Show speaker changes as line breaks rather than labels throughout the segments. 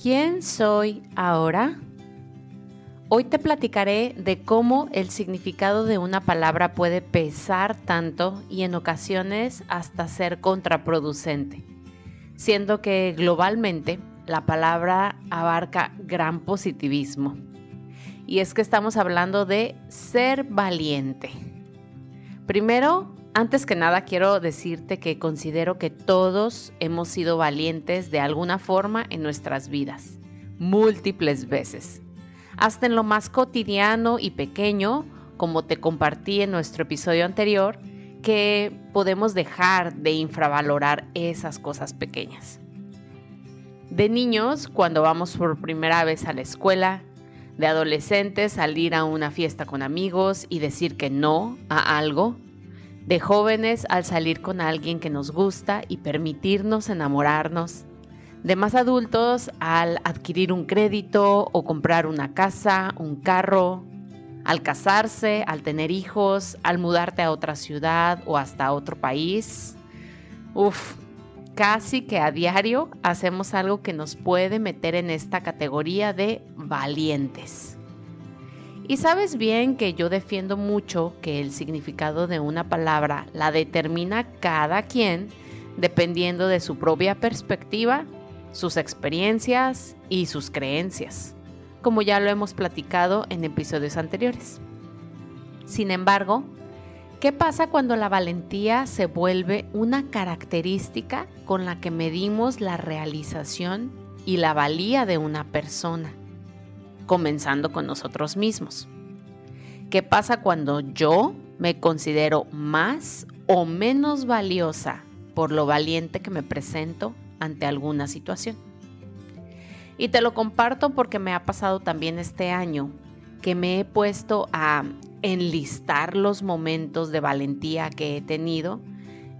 ¿Quién soy ahora? Hoy te platicaré de cómo el significado de una palabra puede pesar tanto y en ocasiones hasta ser contraproducente, siendo que globalmente la palabra abarca gran positivismo. Y es que estamos hablando de ser valiente. Primero, antes que nada quiero decirte que considero que todos hemos sido valientes de alguna forma en nuestras vidas, múltiples veces, hasta en lo más cotidiano y pequeño, como te compartí en nuestro episodio anterior, que podemos dejar de infravalorar esas cosas pequeñas. De niños, cuando vamos por primera vez a la escuela, de adolescentes, salir a una fiesta con amigos y decir que no a algo, de jóvenes al salir con alguien que nos gusta y permitirnos enamorarnos, de más adultos al adquirir un crédito o comprar una casa, un carro, al casarse, al tener hijos, al mudarte a otra ciudad o hasta otro país. Uf, casi que a diario hacemos algo que nos puede meter en esta categoría de valientes. Y sabes bien que yo defiendo mucho que el significado de una palabra la determina cada quien dependiendo de su propia perspectiva, sus experiencias y sus creencias, como ya lo hemos platicado en episodios anteriores. Sin embargo, ¿qué pasa cuando la valentía se vuelve una característica con la que medimos la realización y la valía de una persona? Comenzando con nosotros mismos. ¿Qué pasa cuando yo me considero más o menos valiosa por lo valiente que me presento ante alguna situación? Y te lo comparto porque me ha pasado también este año que me he puesto a enlistar los momentos de valentía que he tenido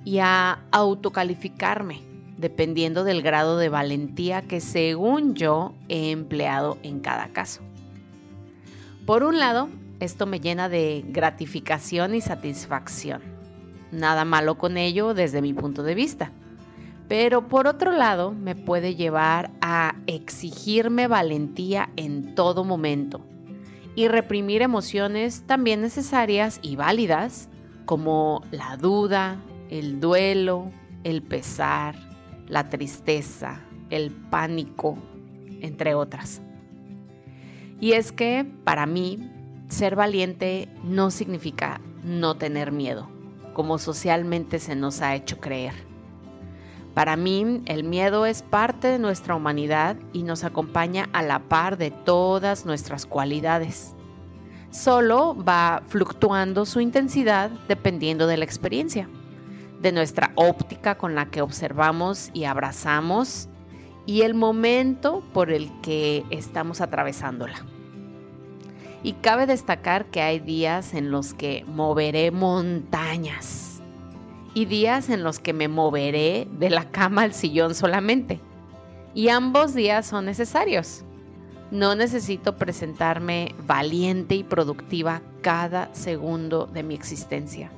y a autocalificarme dependiendo del grado de valentía que según yo he empleado en cada caso. Por un lado, esto me llena de gratificación y satisfacción. Nada malo con ello desde mi punto de vista. Pero por otro lado, me puede llevar a exigirme valentía en todo momento y reprimir emociones también necesarias y válidas como la duda, el duelo, el pesar, la tristeza, el pánico, entre otras. Y es que para mí ser valiente no significa no tener miedo, como socialmente se nos ha hecho creer. Para mí el miedo es parte de nuestra humanidad y nos acompaña a la par de todas nuestras cualidades. Solo va fluctuando su intensidad dependiendo de la experiencia de nuestra óptica con la que observamos y abrazamos y el momento por el que estamos atravesándola. Y cabe destacar que hay días en los que moveré montañas y días en los que me moveré de la cama al sillón solamente. Y ambos días son necesarios. No necesito presentarme valiente y productiva cada segundo de mi existencia.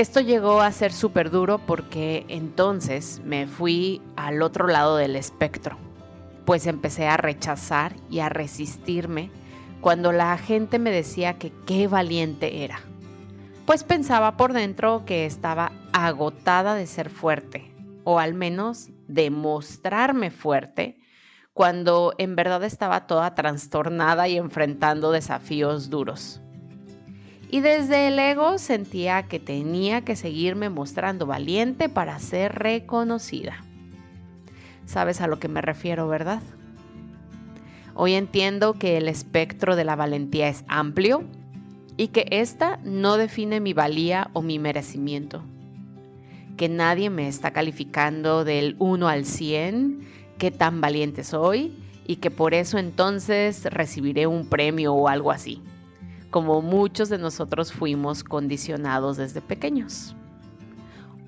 Esto llegó a ser súper duro porque entonces me fui al otro lado del espectro, pues empecé a rechazar y a resistirme cuando la gente me decía que qué valiente era. Pues pensaba por dentro que estaba agotada de ser fuerte, o al menos de mostrarme fuerte, cuando en verdad estaba toda trastornada y enfrentando desafíos duros. Y desde el ego sentía que tenía que seguirme mostrando valiente para ser reconocida. ¿Sabes a lo que me refiero, verdad? Hoy entiendo que el espectro de la valentía es amplio y que esta no define mi valía o mi merecimiento. Que nadie me está calificando del 1 al 100, qué tan valiente soy y que por eso entonces recibiré un premio o algo así como muchos de nosotros fuimos condicionados desde pequeños.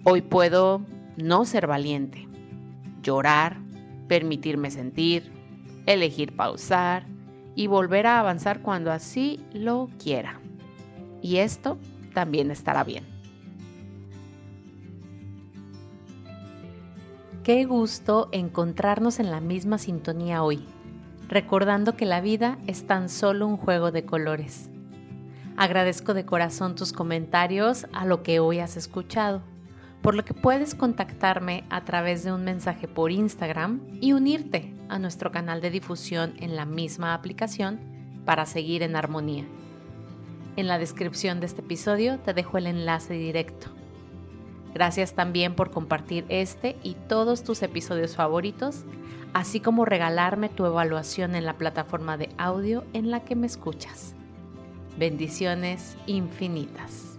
Hoy puedo no ser valiente, llorar, permitirme sentir, elegir pausar y volver a avanzar cuando así lo quiera. Y esto también estará bien. Qué gusto encontrarnos en la misma sintonía hoy, recordando que la vida es tan solo un juego de colores. Agradezco de corazón tus comentarios a lo que hoy has escuchado, por lo que puedes contactarme a través de un mensaje por Instagram y unirte a nuestro canal de difusión en la misma aplicación para seguir en armonía. En la descripción de este episodio te dejo el enlace directo Gracias también por compartir este y todos tus episodios favoritos, así como regalarme tu evaluación en la plataforma de audio en la que me escuchas. Bendiciones infinitas.